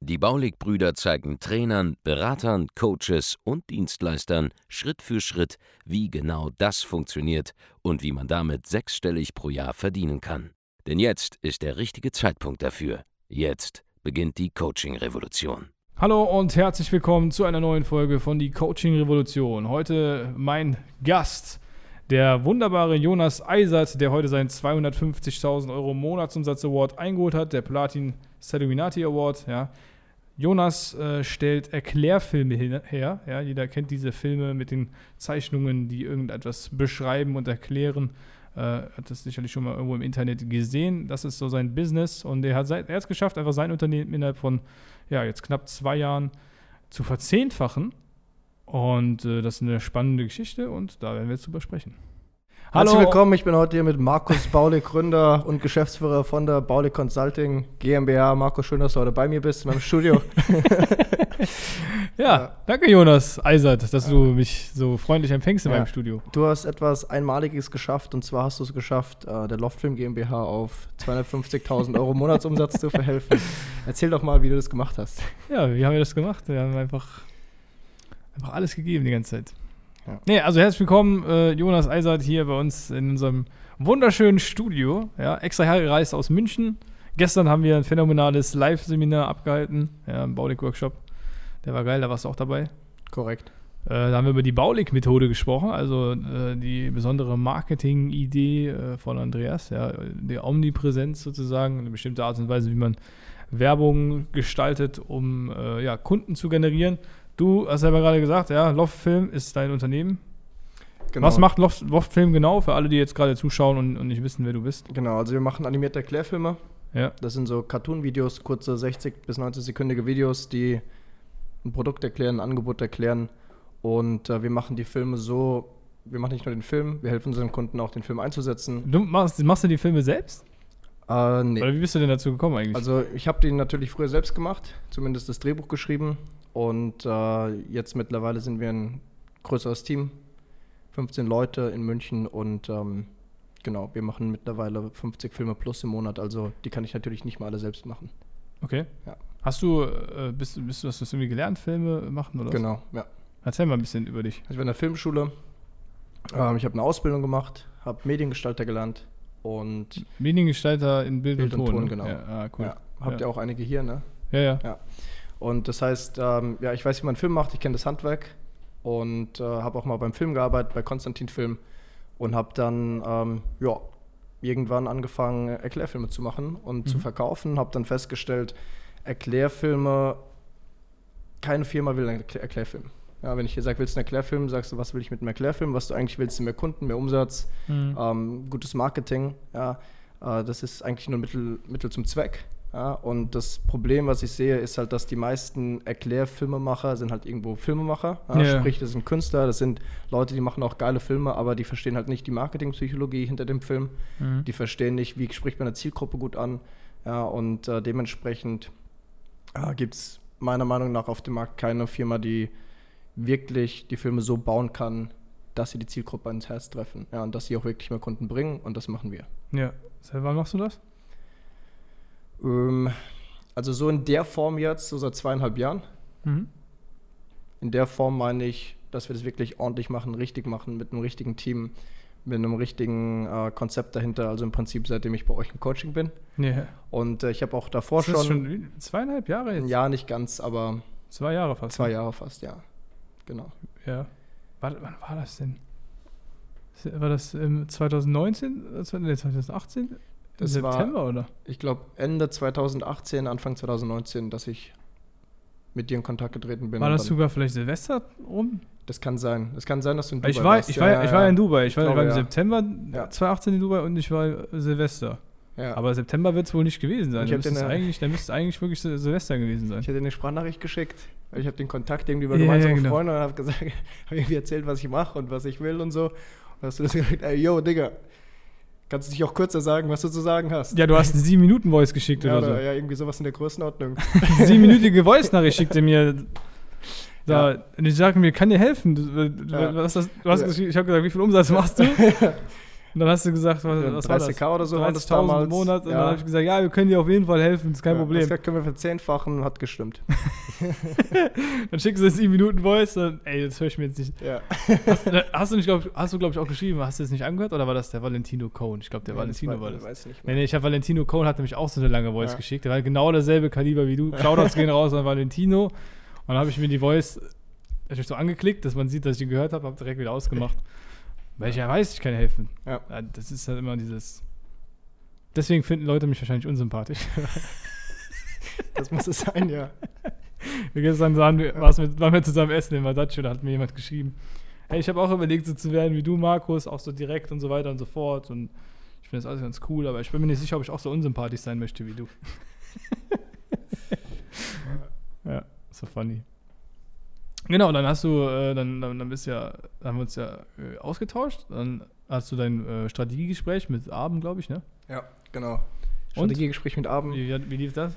Die Baulig-Brüder zeigen Trainern, Beratern, Coaches und Dienstleistern Schritt für Schritt, wie genau das funktioniert und wie man damit sechsstellig pro Jahr verdienen kann. Denn jetzt ist der richtige Zeitpunkt dafür. Jetzt beginnt die Coaching-Revolution. Hallo und herzlich willkommen zu einer neuen Folge von die Coaching Revolution. Heute mein Gast, der wunderbare Jonas Eisert, der heute seinen 250.000 Euro Monatsumsatz Award eingeholt hat, der Platin Illuminati Award. Ja. Jonas äh, stellt Erklärfilme hin, her. Ja. Jeder kennt diese Filme mit den Zeichnungen, die irgendetwas beschreiben und erklären. Äh, hat das sicherlich schon mal irgendwo im Internet gesehen. Das ist so sein Business und er hat es geschafft, einfach sein Unternehmen innerhalb von ja, jetzt knapp zwei Jahren zu verzehnfachen. Und äh, das ist eine spannende Geschichte und da werden wir jetzt drüber sprechen. Hallo. Herzlich willkommen, ich bin heute hier mit Markus Baulig, Gründer und Geschäftsführer von der Baulig Consulting GmbH. Markus, schön, dass du heute bei mir bist in meinem Studio. ja, ja, danke Jonas Eisert, dass du mich so freundlich empfängst in ja. meinem Studio. Du hast etwas Einmaliges geschafft und zwar hast du es geschafft, äh, der Loftfilm GmbH auf 250.000 Euro Monatsumsatz zu verhelfen. Erzähl doch mal, wie du das gemacht hast. Ja, wie haben wir das gemacht? Wir haben einfach, einfach alles gegeben die ganze Zeit. Ja. Nee, also herzlich willkommen, äh, Jonas Eisert hier bei uns in unserem wunderschönen Studio. Ja, extra hergereist aus München. Gestern haben wir ein phänomenales Live-Seminar abgehalten, ja, im Baulig-Workshop. Der war geil, da warst du auch dabei. Korrekt. Äh, da haben wir über die Baulig-Methode gesprochen, also äh, die besondere Marketing-Idee äh, von Andreas, ja, die Omnipräsenz sozusagen, eine bestimmte Art und Weise, wie man Werbung gestaltet, um äh, ja, Kunden zu generieren. Du hast selber gerade gesagt, ja, Loftfilm ist dein Unternehmen. Genau. Was macht Loft, Loftfilm genau für alle, die jetzt gerade zuschauen und, und, nicht wissen, wer du bist? Genau, also wir machen animierte Erklärfilme. Ja. Das sind so Cartoon-Videos, kurze 60 bis 90 sekündige Videos, die ein Produkt erklären, ein Angebot erklären. Und äh, wir machen die Filme so, wir machen nicht nur den Film, wir helfen unseren Kunden auch, den Film einzusetzen. Du machst, machst du die Filme selbst? Äh, nee. Oder wie bist du denn dazu gekommen eigentlich? Also ich habe den natürlich früher selbst gemacht, zumindest das Drehbuch geschrieben und äh, jetzt mittlerweile sind wir ein größeres Team, 15 Leute in München und ähm, genau, wir machen mittlerweile 50 Filme plus im Monat. Also die kann ich natürlich nicht mal alle selbst machen. Okay. Ja. Hast du, äh, bist, bist du, hast du das irgendwie gelernt, Filme machen oder Genau, ja. Erzähl mal ein bisschen über dich. Ich war in der Filmschule. Ähm, ich habe eine Ausbildung gemacht, habe Mediengestalter gelernt und Mediengestalter in Bild, Bild und, Ton, und Ton ne? genau. Ja, ah, cool. Ja. Habt ihr auch einige hier, ne? Ja, ja. ja. Und das heißt, ähm, ja, ich weiß, wie man Film macht, ich kenne das Handwerk und äh, habe auch mal beim Film gearbeitet, bei Konstantin Film und habe dann, ähm, ja, irgendwann angefangen, Erklärfilme zu machen und mhm. zu verkaufen. Habe dann festgestellt, Erklärfilme, keine Firma will einen Erklärfilm. Ja, wenn ich dir sage, willst du einen Erklärfilm, sagst du, was will ich mit einem Erklärfilm? Was du eigentlich willst, sind mehr Kunden, mehr Umsatz, mhm. ähm, gutes Marketing. Ja, äh, das ist eigentlich nur Mittel, Mittel zum Zweck. Ja, und das Problem, was ich sehe, ist halt, dass die meisten Erklärfilmemacher sind halt irgendwo Filmemacher. Ja, ja. Sprich, das sind Künstler, das sind Leute, die machen auch geile Filme, aber die verstehen halt nicht die Marketingpsychologie hinter dem Film. Mhm. Die verstehen nicht, wie spricht man eine Zielgruppe gut an. Ja, und äh, dementsprechend äh, gibt es meiner Meinung nach auf dem Markt keine Firma, die wirklich die Filme so bauen kann, dass sie die Zielgruppe ins Herz treffen. Ja, und dass sie auch wirklich mehr Kunden bringen. Und das machen wir. Ja. Selber machst du das? Ähm, also so in der Form jetzt, so seit zweieinhalb Jahren. Mhm. In der Form meine ich, dass wir das wirklich ordentlich machen, richtig machen, mit einem richtigen Team, mit einem richtigen äh, Konzept dahinter. Also im Prinzip, seitdem ich bei euch im Coaching bin. Yeah. Und äh, ich habe auch davor das schon, schon. Zweieinhalb Jahre jetzt? Ja, nicht ganz, aber. Zwei Jahre fast. Zwei ne? Jahre fast, ja. Genau. Ja. Wann, wann war das denn? War das im 2019? Nee, 2018? Das September, war, oder? Ich glaube, Ende 2018, Anfang 2019, dass ich mit dir in Kontakt getreten bin. War das sogar vielleicht Silvester rum? Das kann sein. Es kann sein, dass du in Dubai ich war, warst. Ich, ja, war, ja, ich war ja in Dubai. Ich, war, glaube, ich war im ja. September 2018 in Dubai und ich war Silvester. Ja. Aber September wird es wohl nicht gewesen sein. Dann müsste, eigentlich, dann müsste es eigentlich wirklich Silvester gewesen sein. Ich hätte eine Sprachnachricht geschickt. Ich habe den Kontakt irgendwie über gemeinsame genau. Freunde und habe gesagt, habe irgendwie erzählt, was ich mache und was ich will und so. Hast du das gesagt? Ey, yo, Digga. Kannst du dich auch kürzer sagen, was du zu sagen hast? Ja, du hast eine 7-Minuten-Voice geschickt ja, oder so. ja, irgendwie sowas in der Größenordnung. Siebenminütige Voice-Nachricht schickt er mir. Da, Ja. Und ich sage mir, kann dir helfen? Du, du, Ja. was du hast ich habe gesagt, wie viel Umsatz machst du? Und dann hast du gesagt, was, was war das? 30K oder so war das 30.000 damals. im Monat. Und Ja. dann habe ich gesagt, ja, wir können dir auf jeden Fall helfen, ist kein Ja, Problem. Das können wir verzehnfachen, hat gestimmt. Dann schickst du das 7 Minuten Voice, dann, ey, das höre ich mir jetzt nicht. Ja. Hast, du- hast du nicht, glaub, hast du, glaube ich, auch geschrieben, hast du das nicht angehört oder war das der Valentino Cohn? Ich glaube, der Valentino war das. Weiß nicht Nee, mehr. nee, ich habe Valentino Cohn hat nämlich auch so eine lange Voice Ja. geschickt. Der war genau derselbe Kaliber wie du. Shoutouts gehen raus an Valentino. Und dann habe ich mir die Voice ich so angeklickt, dass man sieht, dass ich die gehört habe, habe direkt wieder ausgemacht. Weil ich ja weiß, ich kann helfen. Ja. Das ist halt immer dieses. Deswegen finden Leute mich wahrscheinlich unsympathisch. Das muss es sein, ja. Wir gestern waren wir, waren wir zusammen essen in Madaccio, da hat mir jemand geschrieben. Hey, ich habe auch überlegt, so zu werden wie du, Markus, auch so direkt und so weiter und so fort. Und ich finde das alles ganz cool, aber ich bin mir nicht sicher, ob ich auch so unsympathisch sein möchte wie du. ja, so funny. Genau, dann hast du, äh, dann, dann, dann bist ja, dann haben wir uns ja äh, ausgetauscht. Dann hast du dein äh, Strategiegespräch mit Abend, glaube ich, ne? Ja, genau. Strategiegespräch mit Abend. Wie, wie lief das?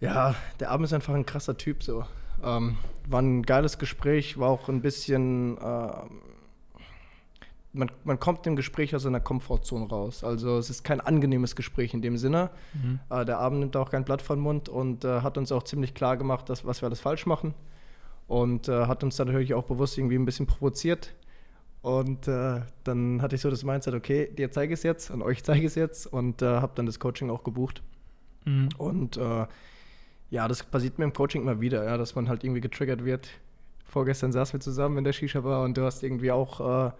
Ja, der Abend ist einfach ein krasser Typ so. Ähm, war ein geiles Gespräch, war auch ein bisschen. ähm, man, man kommt im Gespräch aus seiner Komfortzone raus. Also es ist kein angenehmes Gespräch in dem Sinne. Mhm. Äh, der Abend nimmt auch kein Blatt von Mund und äh, hat uns auch ziemlich klar gemacht, dass, was wir alles falsch machen. Und äh, hat uns dann natürlich auch bewusst irgendwie ein bisschen provoziert. Und äh, dann hatte ich so das Mindset, okay, dir zeige ich es jetzt und euch zeige ich es jetzt und äh, habe dann das Coaching auch gebucht. Mhm. Und äh, ja, das passiert mir im Coaching immer wieder, ja, dass man halt irgendwie getriggert wird. Vorgestern saßen wir zusammen in der Shisha-Bar und du hast irgendwie auch, äh,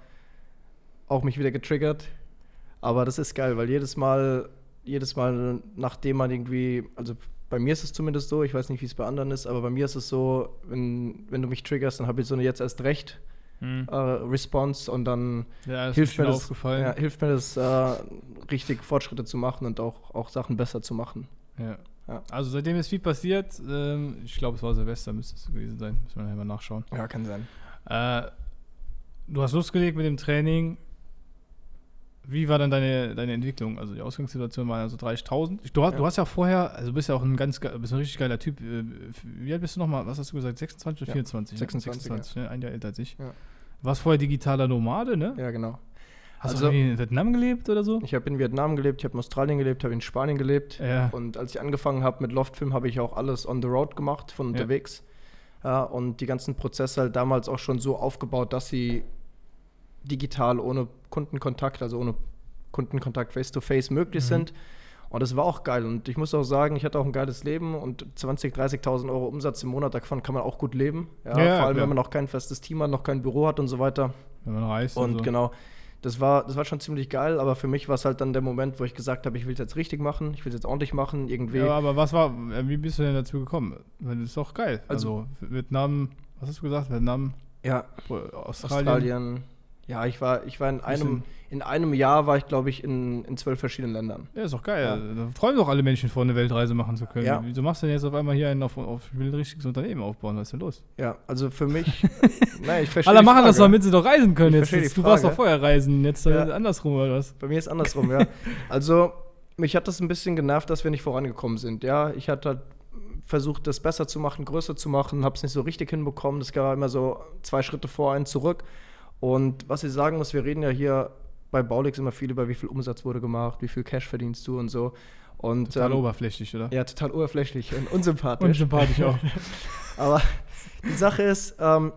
auch mich wieder getriggert. Aber das ist geil, weil jedes Mal, jedes Mal, nachdem man irgendwie, also bei mir ist es zumindest so, ich weiß nicht, wie es bei anderen ist, aber bei mir ist es so, wenn, wenn du mich triggerst, dann habe ich so eine jetzt erst recht Mhm. äh, Response und dann Ja, hilft mir das, ja, hilft mir das, äh, richtig Fortschritte zu machen und auch, auch Sachen besser zu machen. Ja. Ja. Also seitdem ist viel passiert. Ähm, ich glaube, es war Silvester, müsste es gewesen sein. Müssen wir nachher mal nachschauen. Ja, kann sein. Äh, du hast losgelegt mit dem Training. Wie war dann deine, deine Entwicklung? Also die Ausgangssituation war also 30.000. Du, hast- Ja. du hast ja vorher, also du bist ja auch ein ganz, bist ein richtig geiler Typ. Äh, Wie alt bist du nochmal? Was hast du gesagt? 26 oder Ja, 24? 26, ne? ein Jahr älter als ich. Ja. Du warst vorher digitaler Nomade, ne? Ja, genau. Hast Also- du in Vietnam gelebt oder so? Ich habe in Vietnam gelebt, ich habe in Australien gelebt, habe in Spanien gelebt. Ja. Und als ich angefangen habe mit Loftfilm, habe ich auch alles on the road gemacht, von Ja. unterwegs. Ja, und die ganzen Prozesse halt damals auch schon so aufgebaut, dass sie digital ohne Kundenkontakt, also ohne Kundenkontakt face-to-face möglich Mhm. sind. Und das war auch geil. Und ich muss auch sagen, ich hatte auch ein geiles Leben und 20.000, 30.000 Euro Umsatz im Monat, davon kann man auch gut leben. Ja, Ja, vor allem, klar. wenn man noch kein festes Team hat, noch kein Büro hat und so weiter. Wenn man reist Und so. genau, das war, das war schon ziemlich geil, aber für mich war es halt dann der Moment, wo ich gesagt habe, ich will es jetzt richtig machen, ich will es jetzt ordentlich machen, irgendwie. Ja, aber was war, äh, wie bist du denn dazu gekommen? Das ist doch geil. Also, Also- Vietnam, was hast du gesagt? Vietnam, ja, Australien. Australien. Ja, ich war, ich war in einem, in einem Jahr war ich, glaube ich, in, in zwölf verschiedenen Ländern. Ja, ist doch geil. Ja. Da träumen doch alle Menschen vor, eine Weltreise machen zu können. Ja. Wieso machst du denn jetzt auf einmal hier einen auf, auf ich will ein richtiges Unternehmen aufbauen? Was ist denn los? Ja, also für mich, nein, ich verstehe Alle machen das, damit sie doch reisen können. Ich Jetzt, jetzt, du warst doch vorher reisen, jetzt Ja. andersrum oder was? Bei mir ist andersrum, ja. Also, mich hat das ein bisschen genervt, dass wir nicht vorangekommen sind. Ja, ich hatte halt versucht, das besser zu machen, größer zu machen, habe es nicht so richtig hinbekommen. Das war immer so zwei Schritte vor, einen zurück. Und was ich sagen muss, wir reden ja hier bei Baulix immer viel über, wie viel Umsatz wurde gemacht, wie viel Cash verdienst du und so. Und, Total ähm, oberflächlich, oder? ja, total oberflächlich und unsympathisch. Unsympathisch auch. Aber die Sache ist, ähm,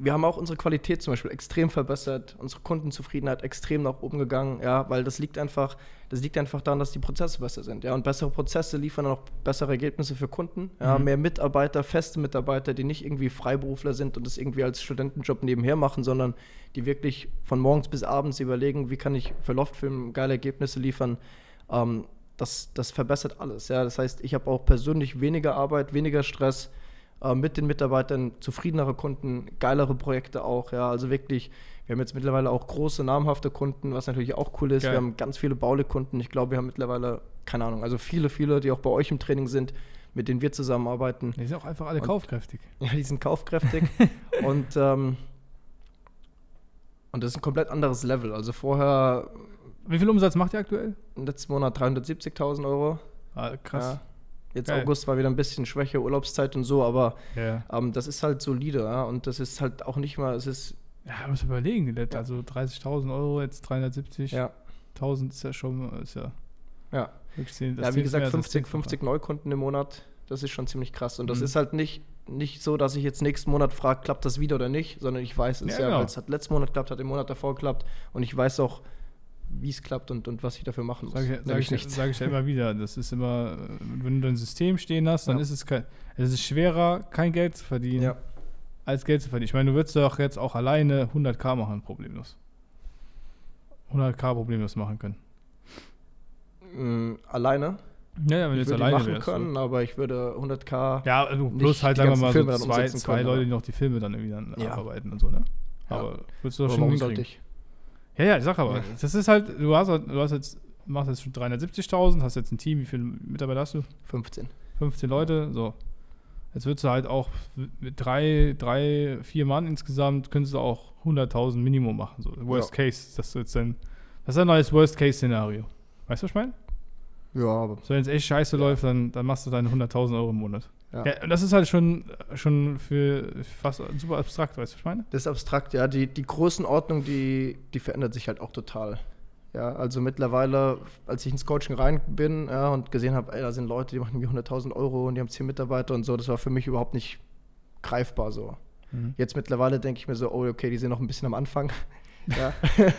wir haben auch unsere Qualität zum Beispiel extrem verbessert, unsere Kundenzufriedenheit extrem nach oben gegangen, ja, weil das liegt einfach, das liegt einfach daran, dass die Prozesse besser sind, ja, und bessere Prozesse liefern dann auch bessere Ergebnisse für Kunden, ja, Mhm. mehr Mitarbeiter, feste Mitarbeiter, die nicht irgendwie Freiberufler sind und das irgendwie als Studentenjob nebenher machen, sondern die wirklich von morgens bis abends überlegen, wie kann ich für Loftfilm geile Ergebnisse liefern. Ähm, das, das verbessert alles, ja, das heißt, ich habe auch persönlich weniger Arbeit, weniger Stress, äh, mit den Mitarbeitern, zufriedenere Kunden, geilere Projekte auch, ja, also wirklich, wir haben jetzt mittlerweile auch große, namhafte Kunden, was natürlich auch cool ist. Geil. Wir haben ganz viele Baule-Kunden. Ich glaube, wir haben mittlerweile, keine Ahnung, also viele, viele, die auch bei euch im Training sind, mit denen wir zusammenarbeiten. Die sind auch einfach alle Und- kaufkräftig. Ja, die sind kaufkräftig. und, ähm, Und das ist ein komplett anderes Level. Also vorher, Wie viel Umsatz macht ihr aktuell? im letzten Monat 370.000 Euro. Ah, krass. Ja. Jetzt Geil. August war wieder ein bisschen Schwäche, Urlaubszeit und so, aber Ja. ähm, das ist halt solide. Ja? Und das ist halt auch nicht mal, es ist, Ja, muss überlegen. Also 30.000 Euro, jetzt 370.000 ja, ist ja schon, ist ja ja. ja, wie gesagt, mehr als das 50, Zehnfache. 50 Neukunden im Monat, das ist schon ziemlich krass. Und das Mhm. ist halt nicht, nicht so, dass ich jetzt nächsten Monat frage, klappt das wieder oder nicht, sondern ich weiß es Ja, ja, genau. weil es hat letzten Monat klappt, hat im Monat davor geklappt und ich weiß auch, wie es klappt und, und was ich dafür machen muss. Sag ich, sag, ich, nichts. sag ich ja immer wieder. Das ist immer, äh, wenn du ein System stehen hast, dann Ja. ist es kein, es ist schwerer, kein Geld zu verdienen, Ja. als Geld zu verdienen. Ich meine, du würdest doch jetzt auch alleine 100k machen, problemlos. 100k problemlos machen können. Mm, alleine. Ja, ja, wenn du Ich jetzt würde die alleine machen wärst. können, aber ich würde 100k. Ja, also plus halt, sagen wir mal, so zwei, zwei können, Leute, die noch die Filme dann irgendwie dann Ja. abarbeiten und so, ne? Ja. Aber würdest du doch schon warum sollte ich? Ja, ja, ich sag aber, Ja. das ist halt, du hast, halt- du hast jetzt, machst jetzt schon 370.000, hast jetzt ein Team, wie viele Mitarbeiter hast du? 15. 15 Leute, so. Jetzt würdest du halt auch mit drei, drei, vier Mann insgesamt, könntest du auch 100.000 Minimum machen, so. Worst Case, das ist jetzt dann, das ist ein neues Worst-Case-Szenario. Weißt du, was ich meine? Ja, aber. So, wenn es echt scheiße Ja. läuft, dann, dann machst du deine 100.000 Euro im Monat. Ja. Ja. und das ist halt schon, schon für fast super abstrakt, weißt du, was ich meine? Das ist abstrakt, ja. Die, die Größenordnung, die, die verändert sich halt auch total. Ja, also mittlerweile, als ich ins Coaching rein bin ja, und gesehen habe, ey, da sind Leute, die machen irgendwie 100.000 Euro und die haben 10 Mitarbeiter und so, das war für mich überhaupt nicht greifbar so. Mhm. Jetzt mittlerweile denke ich mir so, oh, okay, die sind noch ein bisschen am Anfang. ja.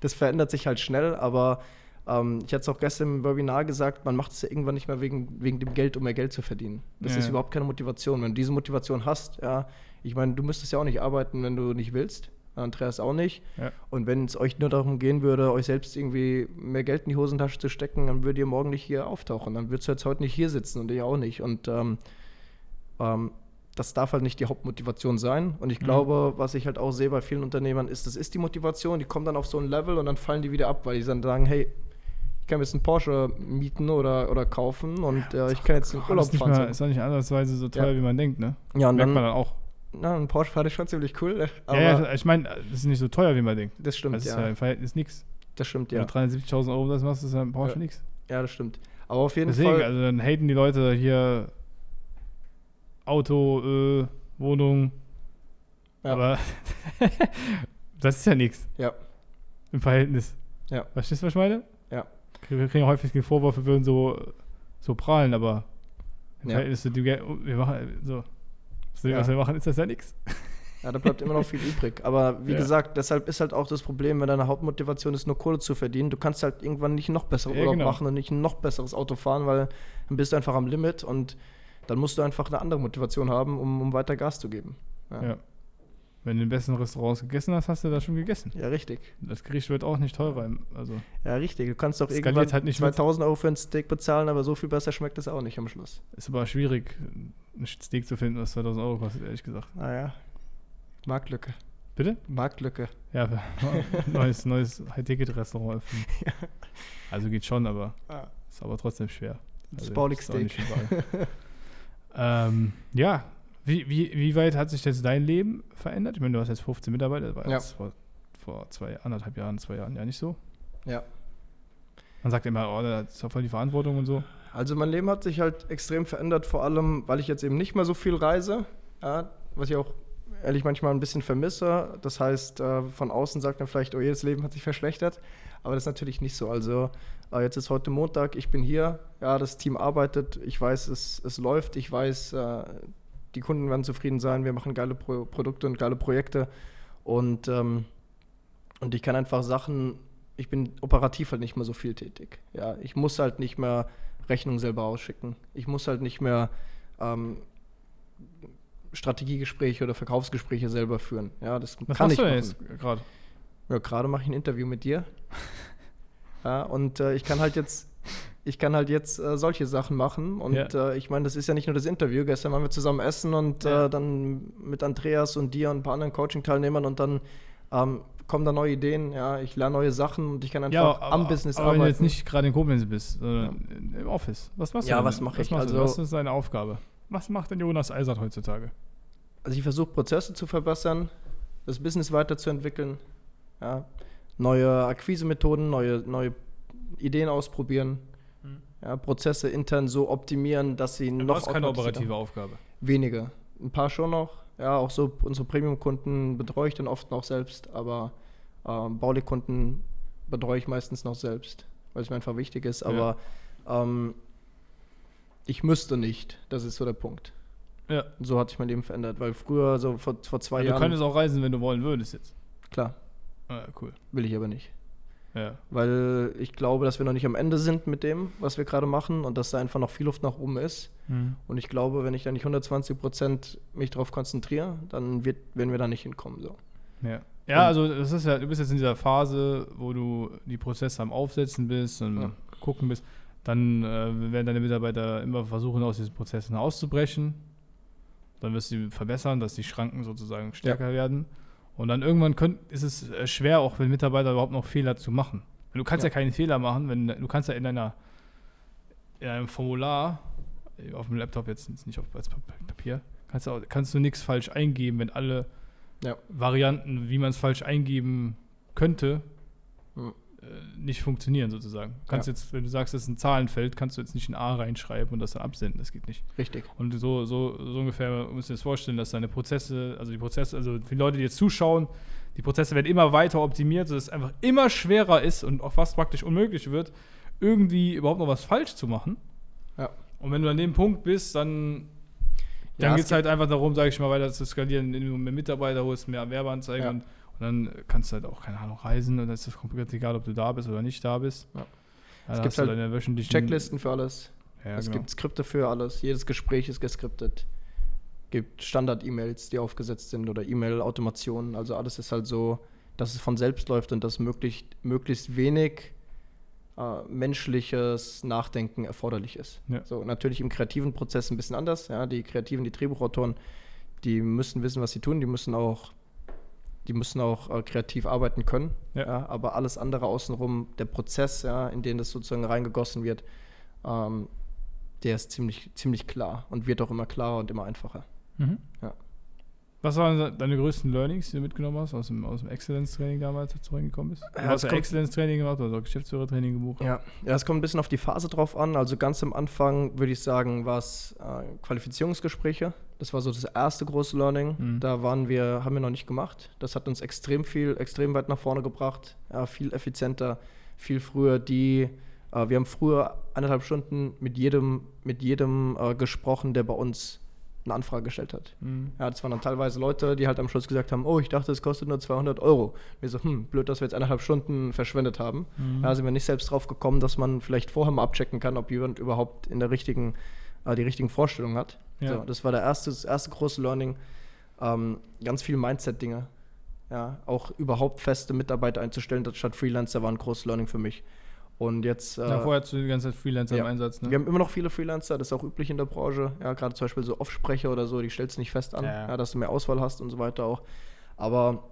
das verändert sich halt schnell, aber ähm, ich hatte es auch gestern im Webinar gesagt, man macht es ja irgendwann nicht mehr wegen, wegen dem Geld, um mehr Geld zu verdienen. Das Ja, ist überhaupt keine Motivation. Wenn du diese Motivation hast, ja, ich meine, du müsstest ja auch nicht arbeiten, wenn du nicht willst. Andreas auch nicht. Ja. Und wenn es euch nur darum gehen würde, euch selbst irgendwie mehr Geld in die Hosentasche zu stecken, dann würdet ihr morgen nicht hier auftauchen. Dann würdest du jetzt heute nicht hier sitzen und ich auch nicht. Und ähm, ähm, das darf halt nicht die Hauptmotivation sein. Und ich Mhm. glaube, was ich halt auch sehe bei vielen Unternehmern, ist, das ist die Motivation, die kommen dann auf so ein Level und dann fallen die wieder ab, weil die dann sagen, hey, kann jetzt einen Porsche mieten oder, oder kaufen und äh, ich kann jetzt in Urlaub fahren. mehr, ist auch nicht ansatzweise so teuer, Ja. wie man denkt, ne? ja, und Merkt dann, man dann auch. na, ein Porsche fand ich schon ziemlich cool. Aber ja, ja, ich meine, das ist nicht so teuer, wie man denkt. das stimmt, Das ist ja. im Verhältnis nichts. Das stimmt, Wenn ja. du 370.000 Euro das machst, ist ja ein Porsche Ja. nichts. Ja, das stimmt. Aber auf jeden Deswegen, Fall. also dann haten die Leute hier Auto, äh, Wohnung. Ja. Aber das ist ja nichts Ja. im Verhältnis. Ja. Verstehst du, was ich meine? Wir kriegen häufig den Vorwurf, wir würden so, so prahlen, aber im Ja. Verhältnis zu dem Geld, wir machen so. dem, Ja. Was wir machen, ist das ja nichts. Ja, da bleibt immer noch viel übrig. Aber wie Ja. gesagt, deshalb ist halt auch das Problem, wenn deine Hauptmotivation ist, nur Kohle zu verdienen. Du kannst halt irgendwann nicht noch besseren Ja, Urlaub genau. machen und nicht ein noch besseres Auto fahren, weil dann bist du einfach am Limit und dann musst du einfach eine andere Motivation haben, um, um weiter Gas zu geben. Ja, Ja. Wenn du in den besten Restaurants gegessen hast, hast du da schon gegessen. ja richtig. Das Gericht wird auch nicht teurer. Also, Ja, richtig. Du kannst doch irgendwann halt nicht mit. 2000 Euro für ein Steak bezahlen, aber so viel besser schmeckt es auch nicht am Schluss. ist aber schwierig, ein Steak zu finden, was 2000 Euro kostet, ehrlich gesagt. Naja. Marktlücke. Bitte? Marktlücke. Ja, neues, neues High-Ticket-Restaurant öffnen. Also geht schon, aber Ja. ist aber trotzdem schwer. Das Also, Baulig Steak. ähm, ja, wie, wie, wie weit hat sich jetzt dein Leben verändert? Ich meine, du hast jetzt 15 Mitarbeiter, das war Ja. jetzt vor, vor zwei, anderthalb Jahren, zwei Jahren ja nicht so. Ja. Man sagt immer, oh, da ist doch voll die Verantwortung und so. Also mein Leben hat sich halt extrem verändert, vor allem, weil ich jetzt eben nicht mehr so viel reise, ja, was ich auch ehrlich manchmal ein bisschen vermisse. Das heißt, äh, von außen sagt man vielleicht, oh, jedes Leben hat sich verschlechtert, aber das ist natürlich nicht so. Also äh, jetzt ist heute Montag, ich bin hier, ja, das Team arbeitet, ich weiß, es, es läuft, ich weiß, äh, die Kunden werden zufrieden sein, wir machen geile Pro Produkte und geile Projekte und, ähm, und ich kann einfach Sachen, ich bin operativ halt nicht mehr so viel tätig. Ja, ich muss halt nicht mehr Rechnung selber ausschicken. Ich muss halt nicht mehr ähm, Strategiegespräche oder Verkaufsgespräche selber führen. Ja, das Was kann ich du machen. jetzt gerade? Ja, gerade mache ich ein Interview mit dir. ja, und äh, ich kann halt jetzt, ich kann halt jetzt äh, solche Sachen machen. Und Ja. äh, ich meine, das ist ja nicht nur das Interview. Gestern waren wir zusammen essen und Ja. äh, dann mit Andreas und dir und ein paar anderen Coaching-Teilnehmern und dann ähm, kommen da neue Ideen. Ja, ich lerne neue Sachen und ich kann einfach am Business aber wenn arbeiten. du jetzt nicht gerade in Koblenz bist, sondern im Office. Was machst du Ja, denn? was mache ich? du? Also- was ist deine Aufgabe? Was macht denn Jonas Eisert heutzutage? Also ich versuche Prozesse zu verbessern, das Business weiterzuentwickeln, Ja. Neue Akquisemethoden, neue, neue Ideen ausprobieren. Ja, Prozesse intern so optimieren, dass sie Du noch hast keine automatisierter- operative Aufgabe. Wenige. Ein paar schon noch. Ja, auch so unsere Premium-Kunden betreue ich dann oft noch selbst, aber ähm, Baulig-Kunden betreue ich meistens noch selbst, weil es mir einfach wichtig ist. Aber ähm, ich müsste nicht. Das ist so der Punkt. Ja. So hat sich mein Leben verändert, weil früher, so vor, vor zwei du Jahren, könntest auch reisen, wenn du wollen würdest jetzt. klar, Ah, cool. will ich aber nicht. Ja. Weil ich glaube, dass wir noch nicht am Ende sind mit dem, was wir gerade machen und dass da einfach noch viel Luft nach oben ist. Und ich glaube, wenn ich da nicht 120 Prozent mich darauf konzentriere, dann wird, werden wir da nicht hinkommen. So. Ja. Ja, also das ist ja, du bist jetzt in dieser Phase, wo du die Prozesse am Aufsetzen bist und Ja. gucken bist. Dann äh, werden deine Mitarbeiter immer versuchen, aus diesen Prozessen auszubrechen. Dann wirst du sie verbessern, dass die Schranken sozusagen stärker werden. Und dann irgendwann könnt, ist es äh, schwer, auch für Mitarbeiter überhaupt noch Fehler zu machen. Du kannst ja, Ja. keinen Fehler machen, wenn du kannst ja in deiner in einem Formular äh, auf dem Laptop jetzt nicht auf Papier kannst du, kannst du nichts falsch eingeben, wenn alle Ja. Varianten, wie man es falsch eingeben könnte, Hm. Nicht funktionieren sozusagen. Du kannst Ja. jetzt, wenn du sagst, das ist ein Zahlenfeld, kannst du jetzt nicht ein A reinschreiben und das dann absenden. Das geht nicht. Richtig. Und so, so, so ungefähr müsst ihr das vorstellen, dass deine Prozesse, also die Prozesse, also für die Leute, die jetzt zuschauen, die Prozesse werden immer weiter optimiert, sodass es einfach immer schwerer ist und auch fast praktisch unmöglich wird, irgendwie überhaupt noch was falsch zu machen. Ja. Und wenn du an dem Punkt bist, dann, Ja, dann es geht es halt einfach darum, sage ich mal, weiter zu skalieren, indem du mehr Mitarbeiter holst, mehr Werbeanzeigen Ja. und, und dann kannst du halt auch, keine Ahnung, reisen und dann ist es komplett egal, ob du da bist oder nicht da bist. Ja. Es gibt halt Checklisten für alles. Ja, es genau. gibt Skripte für alles. Jedes Gespräch ist geskriptet. gibt Standard-E-Mails, die aufgesetzt sind oder E-Mail-Automationen. Also alles ist halt so, dass es von selbst läuft und dass möglichst, möglichst wenig äh, menschliches Nachdenken erforderlich ist. Ja. So, natürlich im kreativen Prozess ein bisschen anders. Ja? Die Kreativen, die Drehbuchautoren, die müssen wissen, was sie tun. Die müssen auch, die müssen auch äh, kreativ arbeiten können. Ja. aber alles andere außenrum, der Prozess, ja, in den das sozusagen reingegossen wird, ähm, der ist ziemlich, ziemlich klar und wird auch immer klarer und immer einfacher. Mhm. Ja. Was waren deine größten Learnings, die du mitgenommen hast aus dem, aus dem Exzellenztraining damals, als du reingekommen bist? Du Ja, hast es ja kommt- Exzellenztraining gemacht oder auch Geschäftsführertraining gebucht. Ja, ja, es kommt ein bisschen auf die Phase drauf an. Also ganz am Anfang würde ich sagen, war es äh, Qualifizierungsgespräche. Das war so das erste große Learning. Mhm. Da waren wir, haben wir noch nicht gemacht. Das hat uns extrem viel, extrem weit nach vorne gebracht. Ja, viel effizienter, viel früher. Die, äh, wir haben früher eineinhalb Stunden mit jedem, mit jedem äh, gesprochen, der bei uns eine Anfrage gestellt hat. Mhm. Ja, das waren dann teilweise Leute, die halt am Schluss gesagt haben, oh, ich dachte, es kostet nur 200 Euro. Wir so, hm, blöd, dass wir jetzt eineinhalb Stunden verschwendet haben. Mhm. Da sind wir nicht selbst drauf gekommen, dass man vielleicht vorher mal abchecken kann, ob jemand überhaupt in der richtigen, äh, die richtigen Vorstellungen hat. Ja. So, das war der erste, das erste große Learning. Ähm, ganz viel Mindset-Dinge. Ja, auch überhaupt feste Mitarbeiter einzustellen, statt Freelancer war ein großes Learning für mich. Und jetzt. äh, ja, vorher hast du die ganze Zeit Freelancer ja. im Einsatz, ne? wir haben immer noch viele Freelancer, das ist auch üblich in der Branche. Ja, gerade zum Beispiel so Offsprecher oder so, die stellst du nicht fest an, Ja. ja. dass du mehr Auswahl hast und so weiter auch. Aber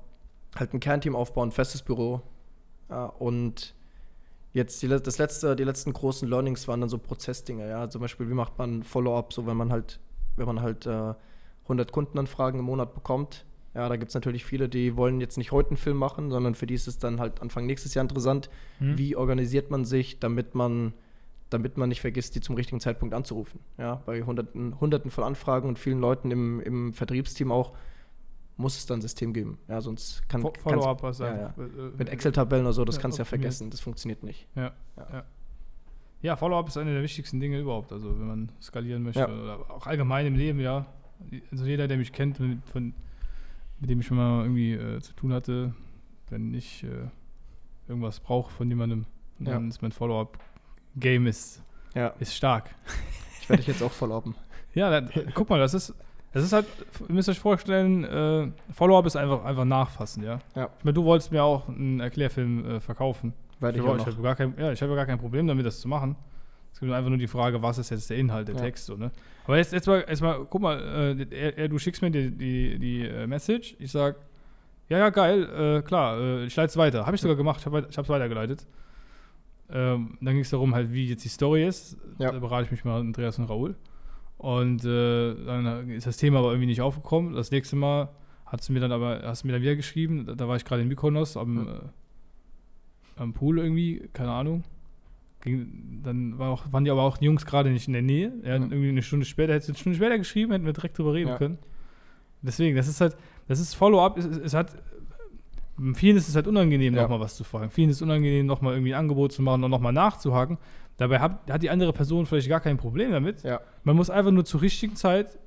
halt ein Kernteam aufbauen, festes Büro. Ja, und jetzt die, das letzte, die letzten großen Learnings waren dann so Prozessdinge. Ja, zum Beispiel, wie macht man Follow-up, so wenn man halt, wenn man halt äh, 100 Kundenanfragen im Monat bekommt. Ja, da gibt es natürlich viele, die wollen jetzt nicht heute einen Film machen, sondern für die ist es dann halt Anfang nächstes Jahr interessant. Mhm. Wie organisiert man sich, damit man, damit man nicht vergisst, die zum richtigen Zeitpunkt anzurufen? Ja, bei hunderten, hunderten von Anfragen und vielen Leuten im, im Vertriebsteam auch muss es dann ein System geben. Ja, sonst kann Follow-up, was ja, ja. äh, Mit Excel-Tabellen oder so, das Ja, kannst du ja vergessen, das funktioniert nicht. Ja, Ja. Ja. Follow-up ist eine der wichtigsten Dinge überhaupt. Also, wenn man skalieren möchte Ja. oder auch allgemein im Leben, ja. Also, jeder, der mich kennt, mit, von, mit dem ich schon mal irgendwie äh, zu tun hatte, wenn ich äh, irgendwas brauche von jemandem, dann Ja. ist mein Follow-up-Game ist, Ja, ist stark. ich werde dich jetzt auch verlauben. Ja, dann, guck mal, das ist, das ist halt, ihr müsst euch vorstellen, äh, Follow-up ist einfach, einfach nachfassen, ja. Ja. Ich meine, du wolltest mir auch einen Erklärfilm äh, verkaufen. Werde Ich, ich habe gar, kein, ja, ich hab gar kein Problem damit, das zu machen. Es gibt einfach nur die Frage, was ist jetzt der Inhalt, der Ja. Text, so, ne? Aber jetzt, jetzt, mal, jetzt mal, guck mal, äh, er, du schickst mir die, die, die äh, Message, ich sag, ja, ja, geil, äh, klar, äh, ich leite es weiter. Habe ich sogar gemacht, ich habe es weitergeleitet. Ähm, dann ging es darum, halt, wie jetzt die Story ist. Ja. Da berate ich mich mal mit Andreas und Raoul. Und äh, dann ist das Thema aber irgendwie nicht aufgekommen. Das nächste Mal Hast du mir dann aber, hast du mir dann wieder geschrieben, da, war ich gerade in Mykonos am, äh, am Pool irgendwie, keine Ahnung. Ging, dann war auch, waren die aber auch die Jungs gerade nicht in der Nähe. Ja, Mhm. irgendwie eine Stunde später, hättest du eine Stunde später geschrieben, hätten wir direkt drüber reden Ja. können. Deswegen, das ist halt, das ist Follow-up, es, es, es hat, vielen ist es halt unangenehm, Ja. nochmal was zu fragen. Vielen ist es unangenehm, nochmal irgendwie ein Angebot zu machen und nochmal nachzuhaken. Dabei hat, hat die andere Person vielleicht gar kein Problem damit. Ja. Man muss einfach nur zur richtigen Zeit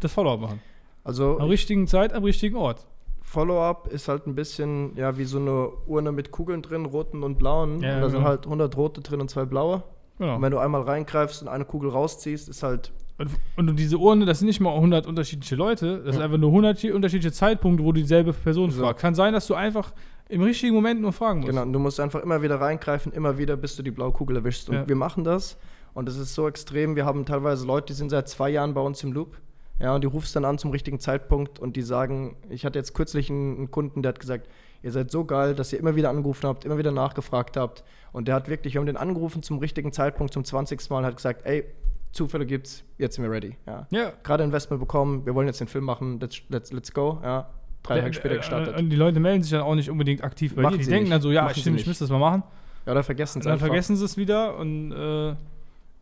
das Follow-up machen. Also Am richtigen Zeit, am richtigen Ort. Follow-up ist halt ein bisschen ja wie so eine Urne mit Kugeln drin, roten und blauen. Ja, und da sind genau. halt 100 rote drin und zwei blaue. Genau. Und wenn du einmal reingreifst und eine Kugel rausziehst, ist halt Und, und diese Urne, das sind nicht mal 100 unterschiedliche Leute, das sind Ja. einfach nur 100 unterschiedliche Zeitpunkte, wo du dieselbe Person So. fragst. Kann sein, dass du einfach im richtigen Moment nur fragen musst. Genau, und du musst einfach immer wieder reingreifen, immer wieder, bis du die blaue Kugel erwischst. Und Ja. wir machen das. Und es ist so extrem. Wir haben teilweise Leute, die sind seit zwei Jahren bei uns im Loop. Ja, und die rufst dann an zum richtigen Zeitpunkt und die sagen, ich hatte jetzt kürzlich einen, Kunden, der hat gesagt, ihr seid so geil, dass ihr immer wieder angerufen habt, immer wieder nachgefragt habt. Und der hat wirklich, wir haben den angerufen zum richtigen Zeitpunkt, zum 20. Mal, hat gesagt, ey, Zufälle gibt's, jetzt sind wir ready. Ja. Ja. Gerade Investment bekommen, wir wollen jetzt den Film machen, let's, let's, let's go. Ja. Drei Tage später gestartet. Und die Leute melden sich dann auch nicht unbedingt aktiv bei Machen dir. Die sie denken nicht. dann so, ja, Machen stimmt, ich müsste das mal machen. Ja, oder vergessen es dann einfach. vergessen sie es wieder und äh,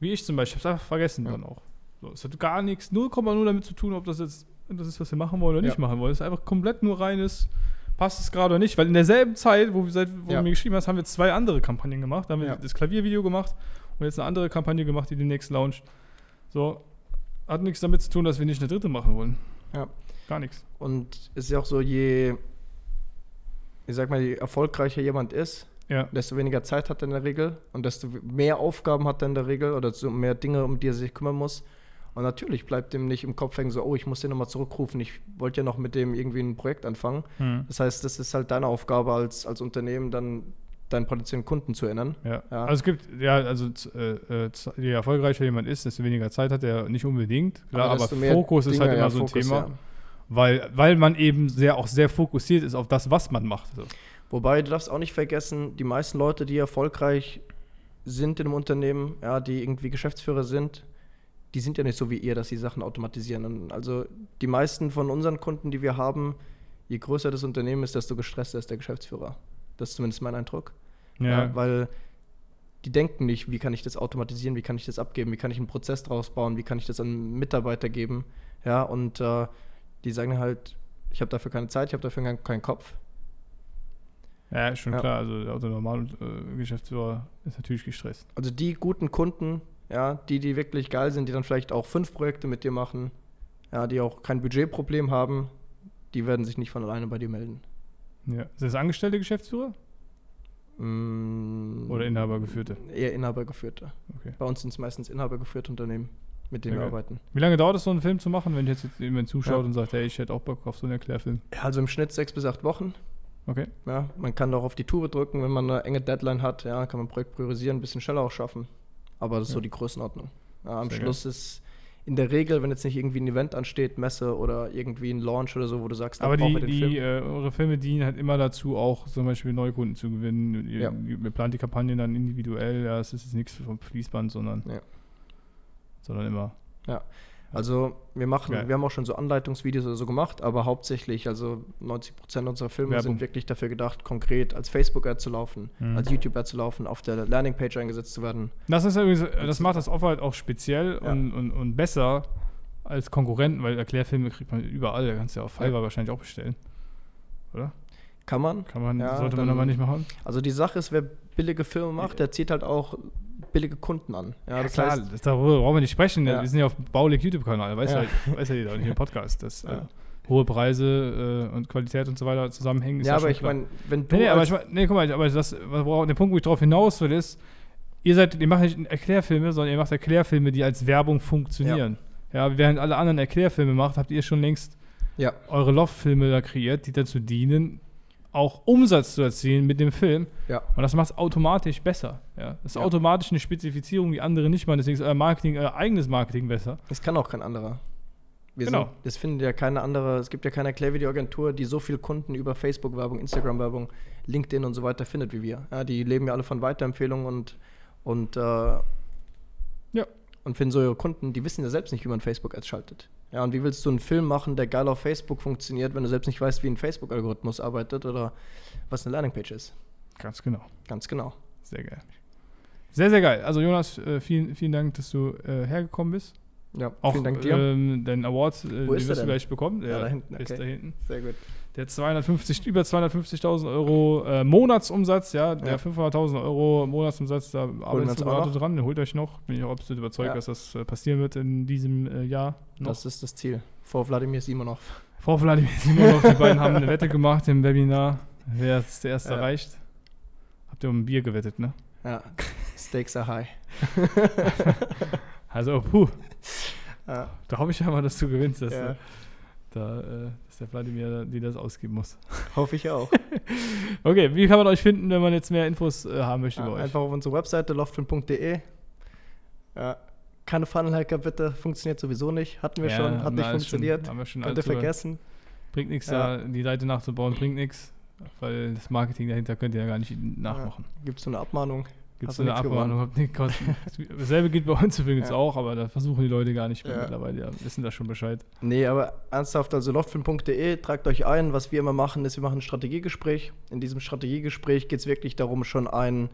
wie ich zum Beispiel, ich hab's einfach vergessen Ja. dann auch. So, es hat gar nichts, 0,0 damit zu tun, ob das jetzt das ist, was wir machen wollen oder nicht Ja. machen wollen. Es ist einfach komplett nur reines, passt es gerade oder nicht, weil in derselben Zeit, wo, wir seit, wo Ja. du mir geschrieben hast, haben wir zwei andere Kampagnen gemacht. Da haben wir Ja. das Klaviervideo gemacht und jetzt eine andere Kampagne gemacht, die demnächst launcht. So, hat nichts damit zu tun, dass wir nicht eine dritte machen wollen. Ja. Gar nichts. Und es ist ja auch so, je, ich sag mal, je erfolgreicher jemand ist, Ja. desto weniger Zeit hat er in der Regel und desto mehr Aufgaben hat er in der Regel oder so mehr Dinge, um die er sich kümmern muss. Und natürlich bleibt dem nicht im Kopf hängen, so, oh, ich muss den nochmal zurückrufen, ich wollte ja noch mit dem irgendwie ein Projekt anfangen. Hm. Das heißt, das ist halt deine Aufgabe als, als Unternehmen, dann deinen potenziellen Kunden zu erinnern. Ja. Ja. Also es gibt, ja, also äh, äh, je erfolgreicher jemand ist, desto weniger Zeit hat er nicht unbedingt. Klar, aber, mehr Fokus ist Dinge, halt immer ja, so ein Fokus, Thema, ja. weil, weil man eben sehr auch sehr fokussiert ist auf das, was man macht. So. Wobei, du darfst auch nicht vergessen, die meisten Leute, die erfolgreich sind in einem Unternehmen, ja, die irgendwie Geschäftsführer sind, die sind ja nicht so wie ihr, dass sie Sachen automatisieren. Und also die meisten von unseren Kunden, die wir haben, je größer das Unternehmen ist, desto gestresster ist der Geschäftsführer. Das ist zumindest mein Eindruck. Ja. weil die denken nicht, wie kann ich das automatisieren, wie kann ich das abgeben, wie kann ich einen Prozess draus bauen, wie kann ich das an Mitarbeiter geben. Ja, und äh, die sagen halt, ich habe dafür keine Zeit, ich habe dafür keinen, keinen Kopf. ja, schon Ja. klar. Also der Auto normal äh, Geschäftsführer ist natürlich gestresst. Also die guten Kunden, ja, die, die wirklich geil sind, die dann vielleicht auch fünf Projekte mit dir machen, ja, die auch kein Budgetproblem haben, die werden sich nicht von alleine bei dir melden. Ja. Ist das angestellte Geschäftsführer Mm, oder inhabergeführte? Eher inhabergeführte. Okay. Bei uns sind es meistens inhabergeführte Unternehmen, mit denen wir Okay. arbeiten. Wie lange dauert es, so einen Film zu machen, wenn jetzt, jetzt jemand zuschaut Ja. und sagt, hey, ich hätte auch Bock auf so einen Erklärfilm? Ja, also im Schnitt sechs bis acht Wochen. Okay. Ja, man kann doch auf die Tube drücken, wenn man eine enge Deadline hat, ja, kann man ein Projekt priorisieren, ein bisschen schneller auch schaffen. Aber das ist so Ja. die Größenordnung. Ja, am Sehr Schluss ist in der Regel, wenn jetzt nicht irgendwie ein Event ansteht, Messe oder irgendwie ein Launch oder so, wo du sagst, Aber die, die Film. äh, eure Filme dienen halt immer dazu, auch zum Beispiel Neukunden zu gewinnen. Ihr, Ja. ihr plant die Kampagne dann individuell. Ja, es ist jetzt nichts vom Fließband, sondern, Ja. sondern immer. Also wir machen, Geil. wir haben auch schon so Anleitungsvideos oder so gemacht, aber hauptsächlich, also 90% unserer Filme Werbung. sind wirklich dafür gedacht, konkret als Facebook-Ad zu laufen, Mhm. als YouTube-Ad zu laufen, auf der Landingpage eingesetzt zu werden. Das ist übrigens, das macht das Offer halt auch speziell Ja. und, und, und besser als Konkurrenten, weil Erklärfilme kriegt man überall. Da kannst du ja auf Fiverr wahrscheinlich auch bestellen. Oder? Kann man. Kann man, Ja, sollte man aber nicht machen. Also die Sache ist, wer billige Filme macht, der zieht halt auch billige Kunden an. Ja, das heißt, das, darüber brauchen wir nicht sprechen. Ja. Wir sind ja auf Baulig YouTube-Kanal, weiß ja, Ja. weiß ja jeder, und hier im Podcast, dass Ja. äh, hohe Preise äh, und Qualität und so weiter zusammenhängen. ist ja, aber ich klar. meine, wenn du Nee, nee, aber ich mein, nee, guck mal, aber das, worauf, der Punkt, wo ich drauf hinaus will, ist, ihr seid, ihr macht nicht Erklärfilme, sondern ihr macht Erklärfilme, die als Werbung funktionieren. Ja, während alle anderen Erklärfilme macht, habt ihr schon längst ja, eure Love-Filme da kreiert, die dazu dienen, auch Umsatz zu erzielen mit dem Film. ja, Und das macht es automatisch besser. Ja? Das ist Ja. automatisch eine Spezifizierung, die andere nicht machen. Deswegen ist euer Marketing, euer eigenes Marketing besser. das kann auch kein anderer. Wir Genau. sind, das findet ja keine andere, es gibt ja keine Erklärvideoagentur, die so viele Kunden über Facebook-Werbung, Instagram-Werbung, LinkedIn und so weiter findet wie wir. Ja, die leben ja alle von Weiterempfehlungen und, und, äh, Ja. und finden so ihre Kunden, die wissen ja selbst nicht, wie man Facebook-Ads schaltet. Ja, und wie willst du einen Film machen, der geil auf Facebook funktioniert, wenn du selbst nicht weißt, wie ein Facebook-Algorithmus arbeitet oder was eine Landingpage ist? Ganz genau. Ganz genau. Sehr geil. Sehr, sehr geil. Also Jonas, äh, vielen, vielen Dank, dass du äh, hergekommen bist. Ja, Auch vielen Dank dir. Ähm, deinen Award, äh, den ist wirst du gleich bekommen. Ja, da hinten, Ist okay. da hinten. Sehr gut. Der 250, über 250.000 Euro äh, Monatsumsatz, ja, der Ja. 500.000 Euro Monatsumsatz, da auch gerade dran, den holt euch noch. Bin ich auch absolut überzeugt, Ja. dass das äh, passieren wird in diesem äh, Jahr. Noch. Das ist das Ziel. Vor Wladimir Simonov. Frau Vladimir Simonov, die beiden haben eine Wette gemacht im Webinar, wer es zuerst Ja. erreicht. Habt ihr um ein Bier gewettet, ne? Ja, Stakes are high. Also, puh, Ja, da hoffe ich ja mal, dass du gewinnst, dass, ja, äh, da, äh, dass der Vladimir die das ausgeben muss. hoffe ich auch. Okay, wie kann man euch finden, wenn man jetzt mehr Infos äh, haben möchte Ja, über euch? einfach auf unsere Webseite loftfin.de. Ja, keine Funnel-Hacker bitte, funktioniert sowieso nicht. Hatten wir Ja, schon, hat haben nicht wir alles schon- funktioniert. haben wir schon Könnt ihr vergessen. Bringt nichts, Ja. da die Seite nachzubauen, bringt nichts, weil das Marketing dahinter könnt ihr ja gar nicht nachmachen. Gibt es so eine Abmahnung? Gibt es eine Abmahnung, habt nicht kosten. Dasselbe gilt bei uns übrigens Ja. auch, aber da versuchen die Leute gar nicht mehr Ja. mittlerweile, ja, wissen da schon Bescheid. Nee, aber ernsthaft, also loftfin.de, tragt euch ein. Was wir immer machen, ist, wir machen ein Strategiegespräch. In diesem Strategiegespräch geht es wirklich darum, schon ein,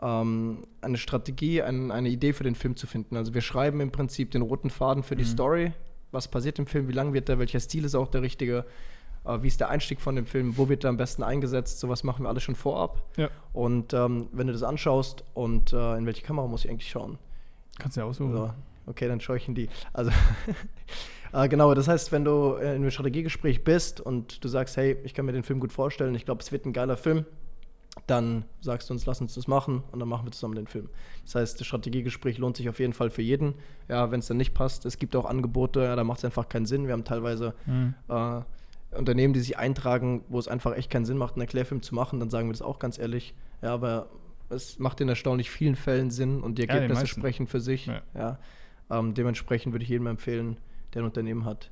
ähm, eine Strategie, ein, eine Idee für den Film zu finden. Also wir schreiben im Prinzip den roten Faden für die Mhm. Story. Was passiert im Film, wie lang wird der, welcher Stil ist auch der richtige, wie ist der Einstieg von dem Film, wo wird er am besten eingesetzt, sowas machen wir alles schon vorab. Ja. Und ähm, wenn du das anschaust und äh, in welche Kamera muss ich eigentlich schauen? Kannst du ja aussuchen. So, okay, dann schaue ich in die. Also, äh, genau, das heißt, wenn du in einem Strategiegespräch bist und du sagst, hey, ich kann mir den Film gut vorstellen, ich glaube, es wird ein geiler Film, dann sagst du uns, lass uns das machen und dann machen wir zusammen den Film. Das heißt, das Strategiegespräch lohnt sich auf jeden Fall für jeden. Ja, wenn es dann nicht passt, es gibt auch Angebote, ja, da macht es einfach keinen Sinn. Wir haben teilweise Mhm. äh, Unternehmen, die sich eintragen, wo es einfach echt keinen Sinn macht, einen Erklärfilm zu machen, dann sagen wir das auch ganz ehrlich. Ja, aber es macht in erstaunlich vielen Fällen Sinn und die Ja, Ergebnisse meisten. sprechen für sich. Ja. Ja. Ähm, dementsprechend würde ich jedem empfehlen, der ein Unternehmen hat,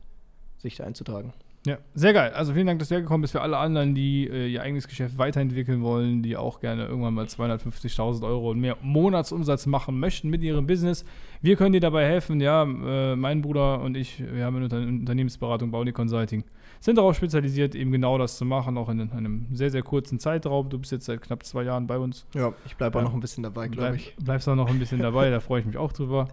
sich da einzutragen. Ja, sehr geil. Also vielen Dank, dass du hergekommen bist. Für alle anderen, die äh, ihr eigenes Geschäft weiterentwickeln wollen, die auch gerne irgendwann mal 250.000 Euro und mehr Monatsumsatz machen möchten mit ihrem Business. Wir können dir dabei helfen. Ja, äh, mein Bruder und ich, wir haben eine Unter Unternehmensberatung, Bauli Consulting, sind darauf spezialisiert, eben genau das zu machen, auch in einem sehr, sehr kurzen Zeitraum. Du bist jetzt seit knapp zwei Jahren bei uns. Ja, ich bleibe auch noch ein bisschen dabei, glaube Bleib, ich. Bleibst auch noch ein bisschen dabei, da freue ich mich auch drüber.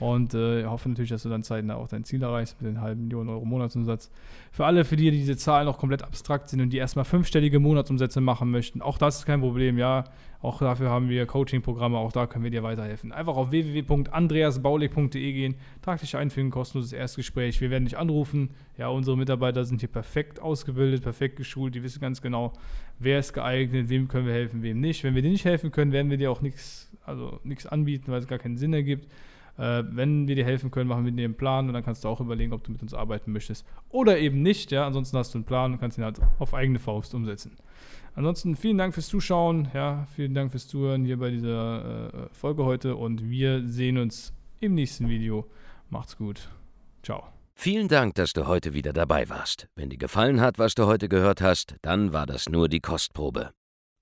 Und äh, hoffe natürlich, dass du dann zeitnah auch dein Ziel erreichst mit den halben Millionen Euro Monatsumsatz. Für alle, für die diese Zahlen noch komplett abstrakt sind und die erstmal fünfstellige Monatsumsätze machen möchten, auch das ist kein Problem, ja. Auch dafür haben wir Coaching-Programme, auch da können wir dir weiterhelfen. Einfach auf www.andreasbaulig.de gehen, trag dich ein für ein kostenloses Erstgespräch. Wir werden dich anrufen. Ja, unsere Mitarbeiter sind hier perfekt ausgebildet, perfekt geschult, die wissen ganz genau, wer ist geeignet, wem können wir helfen, wem nicht. Wenn wir dir nicht helfen können, werden wir dir auch nichts, also nichts anbieten, weil es gar keinen Sinn ergibt. Äh, wenn wir dir helfen können, machen wir dir einen Plan und dann kannst du auch überlegen, ob du mit uns arbeiten möchtest oder eben nicht. Ja, ansonsten hast du einen Plan und kannst ihn halt auf eigene Faust umsetzen. Ansonsten vielen Dank fürs Zuschauen, ja, vielen Dank fürs Zuhören hier bei dieser äh, Folge heute und wir sehen uns im nächsten Video. Macht's gut. Ciao. Vielen Dank, dass du heute wieder dabei warst. Wenn dir gefallen hat, was du heute gehört hast, dann war das nur die Kostprobe.